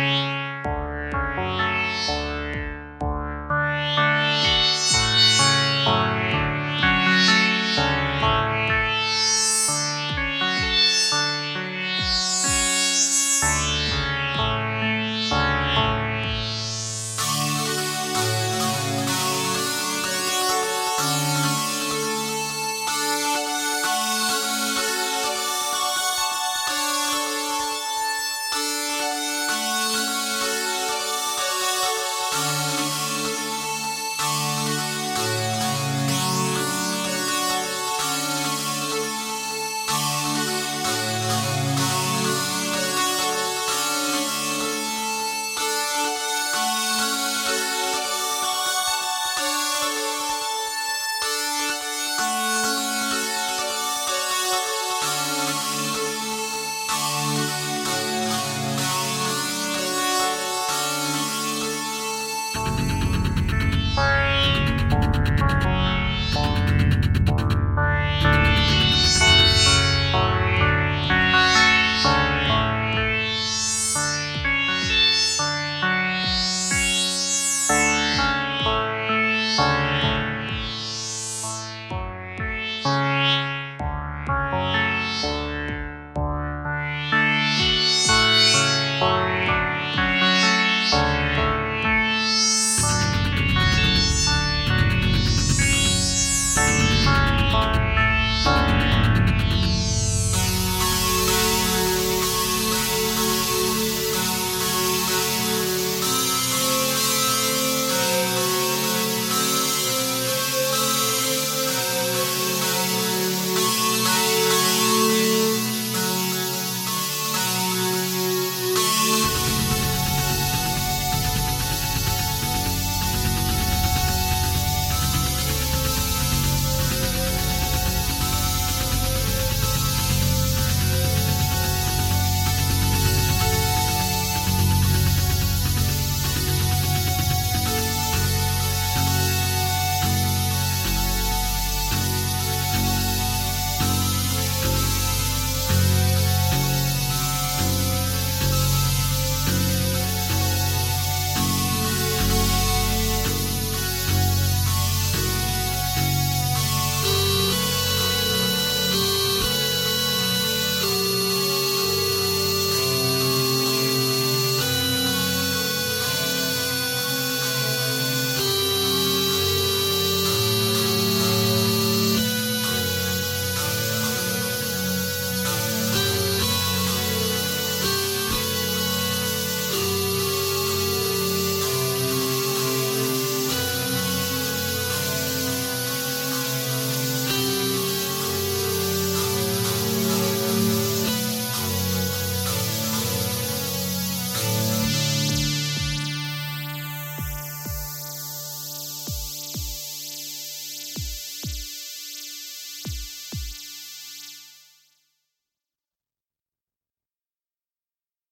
Bye.